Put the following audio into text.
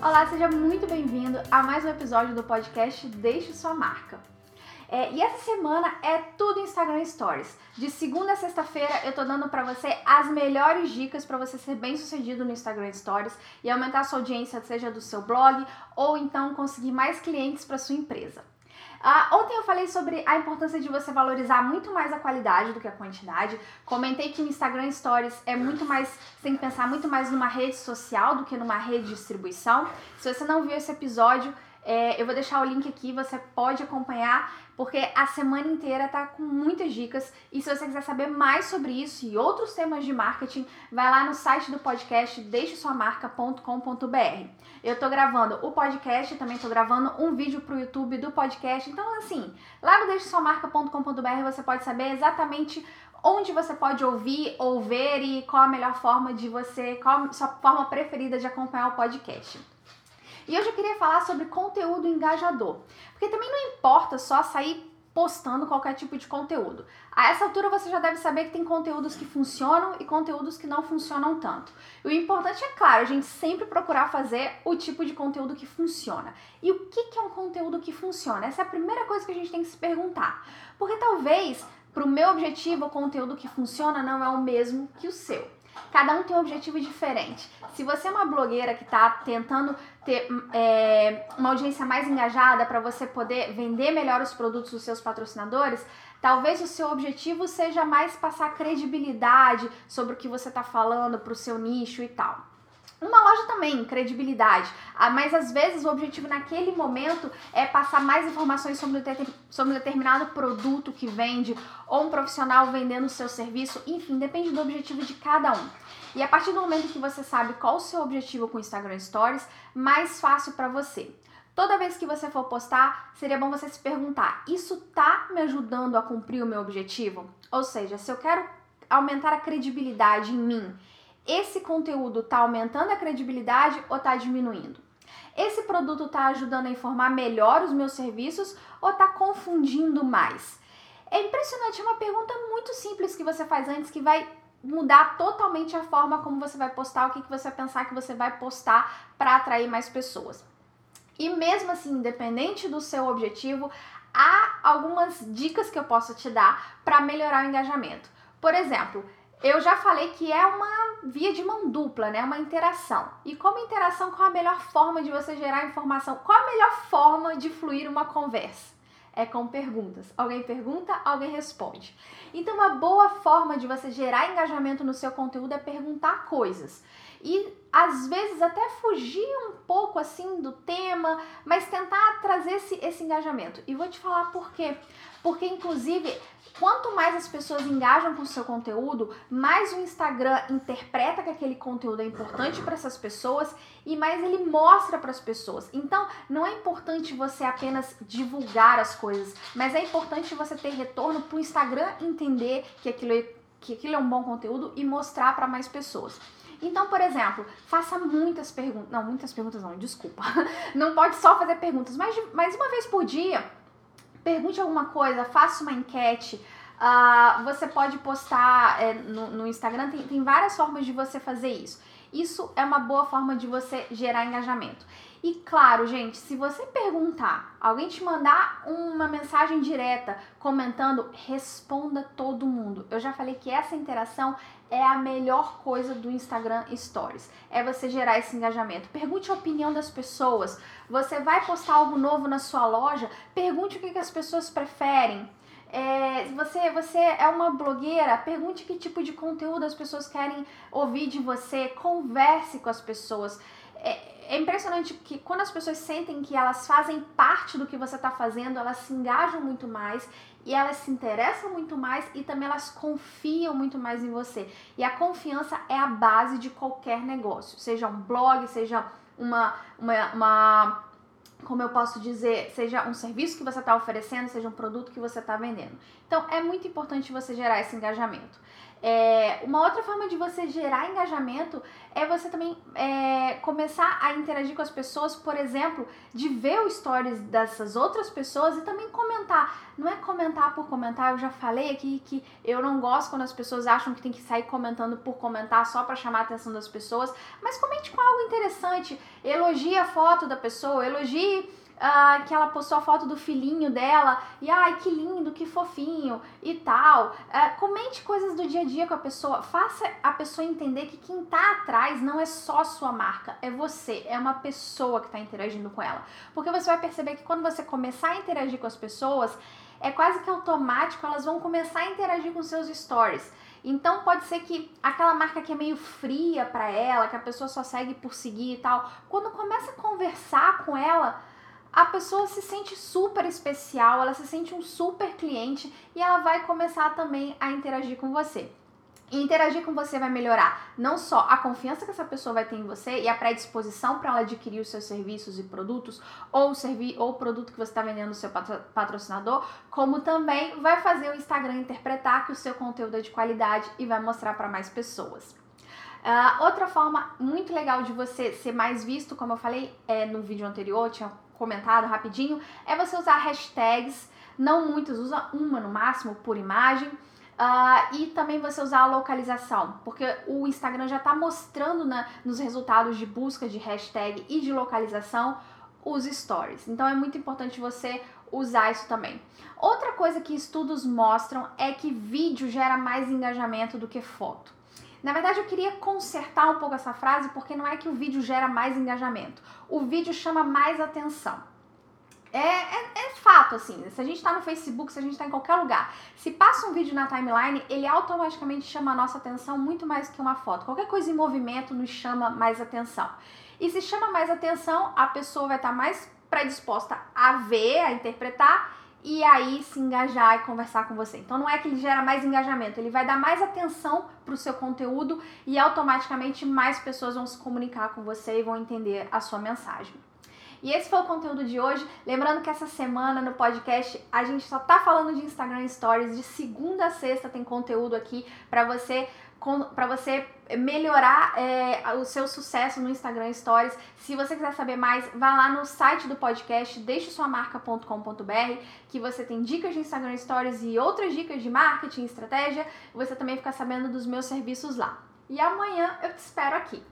Olá, seja muito bem-vindo a mais um episódio do podcast Deixe Sua Marca. É, e essa semana é tudo Instagram Stories. De segunda a sexta-feira eu tô dando para você as melhores dicas para você ser bem sucedido no Instagram Stories e aumentar a sua audiência, seja do seu blog ou então conseguir mais clientes para sua empresa. Uh, ontem eu falei sobre a importância de você valorizar muito mais a qualidade do que a quantidade. Comentei que o Instagram Stories é muito mais, você tem que pensar muito mais numa rede social do que numa rede de distribuição. Se você não viu esse episódio, é, eu vou deixar o link aqui, você pode acompanhar, porque a semana inteira tá com muitas dicas. E se você quiser saber mais sobre isso e outros temas de marketing, vai lá no site do podcast deixesuamarca.com.br. Eu tô gravando o podcast, também tô gravando um vídeo pro YouTube do podcast. Então, assim, lá no deixesuamarca.com.br você pode saber exatamente onde você pode ouvir ou ver e qual a melhor forma de você, qual a sua forma preferida de acompanhar o podcast. E hoje eu queria falar sobre conteúdo engajador, porque também não importa só sair postando qualquer tipo de conteúdo. A essa altura você já deve saber que tem conteúdos que funcionam e conteúdos que não funcionam tanto. E o importante é, claro, a gente sempre procurar fazer o tipo de conteúdo que funciona. E o que é um conteúdo que funciona? Essa é a primeira coisa que a gente tem que se perguntar. Porque talvez, para o meu objetivo, o conteúdo que funciona não é o mesmo que o seu. Cada um tem um objetivo diferente. Se você é uma blogueira que está tentando ter é, uma audiência mais engajada para você poder vender melhor os produtos dos seus patrocinadores, talvez o seu objetivo seja mais passar credibilidade sobre o que você está falando para o seu nicho e tal. Uma loja também, credibilidade. Ah, mas às vezes o objetivo naquele momento é passar mais informações sobre, sobre um determinado produto que vende, ou um profissional vendendo o seu serviço, enfim, depende do objetivo de cada um. E a partir do momento que você sabe qual o seu objetivo com o Instagram Stories, mais fácil para você. Toda vez que você for postar, seria bom você se perguntar: isso tá me ajudando a cumprir o meu objetivo? Ou seja, se eu quero aumentar a credibilidade em mim, esse conteúdo está aumentando a credibilidade ou está diminuindo? Esse produto está ajudando a informar melhor os meus serviços ou está confundindo mais? É impressionante, é uma pergunta muito simples que você faz antes que vai mudar totalmente a forma como você vai postar, o que, que você pensar que você vai postar para atrair mais pessoas. E mesmo assim, independente do seu objetivo, há algumas dicas que eu posso te dar para melhorar o engajamento. Por exemplo, eu já falei que é uma via de mão dupla, né? Uma interação. E como interação, qual a melhor forma de você gerar informação? Qual a melhor forma de fluir uma conversa? É com perguntas. Alguém pergunta, alguém responde. Então, uma boa forma de você gerar engajamento no seu conteúdo é perguntar coisas. E às vezes até fugir um pouco assim do tema, mas tentar trazer esse, esse engajamento. E vou te falar por quê. Porque, inclusive, quanto mais as pessoas engajam com o seu conteúdo, mais o Instagram interpreta que aquele conteúdo é importante para essas pessoas e mais ele mostra para as pessoas. Então, não é importante você apenas divulgar as coisas, mas é importante você ter retorno para o Instagram entender que aquilo é, que aquilo é um bom conteúdo e mostrar para mais pessoas. Então, por exemplo, faça muitas perguntas. Não, muitas perguntas não, desculpa. Não pode só fazer perguntas, mas, mas uma vez por dia, pergunte alguma coisa, faça uma enquete. Uh, você pode postar é, no, no, Instagram, tem, tem várias formas de você fazer isso. Isso é uma boa forma de você gerar engajamento. E claro, gente, se você perguntar, alguém te mandar uma mensagem direta comentando, responda todo mundo. Eu já falei que essa interação é a melhor coisa do Instagram Stories. É você gerar esse engajamento. Pergunte a opinião das pessoas. Você vai postar algo novo na sua loja? Pergunte o que, as pessoas preferem. É, você, você é uma blogueira, pergunte que tipo de conteúdo as pessoas querem ouvir de você, converse com as pessoas. É, é impressionante que quando as pessoas sentem que elas fazem parte do que você está fazendo, elas se engajam muito mais e elas se interessam muito mais e também elas confiam muito mais em você. E a confiança é a base de qualquer negócio, seja um blog, seja uma, uma, uma como eu posso dizer, seja um serviço que você está oferecendo, seja um produto que você está vendendo. Então, é muito importante você gerar esse engajamento. É, uma outra forma de você gerar engajamento é você também é, começar a interagir com as pessoas, por exemplo, de ver os stories dessas outras pessoas e também comentar. Não é comentar por comentar, eu já falei aqui que eu não gosto quando as pessoas acham que tem que sair comentando por comentar só para chamar a atenção das pessoas, mas comente com algo interessante, elogie a foto da pessoa, elogie uh, que ela postou a foto do filhinho dela e ai que lindo, que fofinho e tal. Uh, comente coisas do dia a dia com a pessoa, faça a pessoa entender que quem tá atrás não é só a sua marca, é você, é uma pessoa que tá interagindo com ela. Porque você vai perceber que quando você começar a interagir com as pessoas, é quase que automático, elas vão começar a interagir com seus stories. Então pode ser que aquela marca que é meio fria para ela, que a pessoa só segue por seguir e tal, quando começa a conversar com ela, a pessoa se sente super especial, ela se sente um super cliente e ela vai começar também a interagir com você. E interagir com você vai melhorar não só a confiança que essa pessoa vai ter em você e a predisposição para ela adquirir os seus serviços e produtos ou o, ou o produto que você está vendendo no seu patrocinador, como também vai fazer o Instagram interpretar que o seu conteúdo é de qualidade e vai mostrar para mais pessoas. Uh, outra forma muito legal de você ser mais visto, como eu falei é, no vídeo anterior, tinha comentado rapidinho, é você usar hashtags, não muitos, usa uma no máximo por imagem. Uh, e também você usar a localização, porque o Instagram já está mostrando na, nos resultados de busca de hashtag e de localização os stories. Então é muito importante você usar isso também. Outra coisa que estudos mostram é que vídeo gera mais engajamento do que foto. Na verdade, eu queria consertar um pouco essa frase porque não é que o vídeo gera mais engajamento. O vídeo chama mais atenção. É, é, é, fato, assim. Se a gente tá no Facebook, se a gente tá em qualquer lugar, se passa um vídeo na timeline, ele automaticamente chama a nossa atenção muito mais que uma foto. Qualquer coisa em movimento nos chama mais atenção. E se chama mais atenção, a pessoa vai estar tá mais predisposta a ver, a interpretar e aí se engajar e conversar com você. Então não é que ele gera mais engajamento, ele vai dar mais atenção para o seu conteúdo e automaticamente mais pessoas vão se comunicar com você e vão entender a sua mensagem. E esse foi o conteúdo de hoje. Lembrando que essa semana no podcast a gente só tá falando de Instagram Stories. De segunda a sexta tem conteúdo aqui para você para você melhorar é, o seu sucesso no Instagram Stories. Se você quiser saber mais, vá lá no site do podcast, deixesuamarca.com.br, que você tem dicas de Instagram Stories e outras dicas de marketing e estratégia. Você também fica sabendo dos meus serviços lá. E amanhã eu te espero aqui.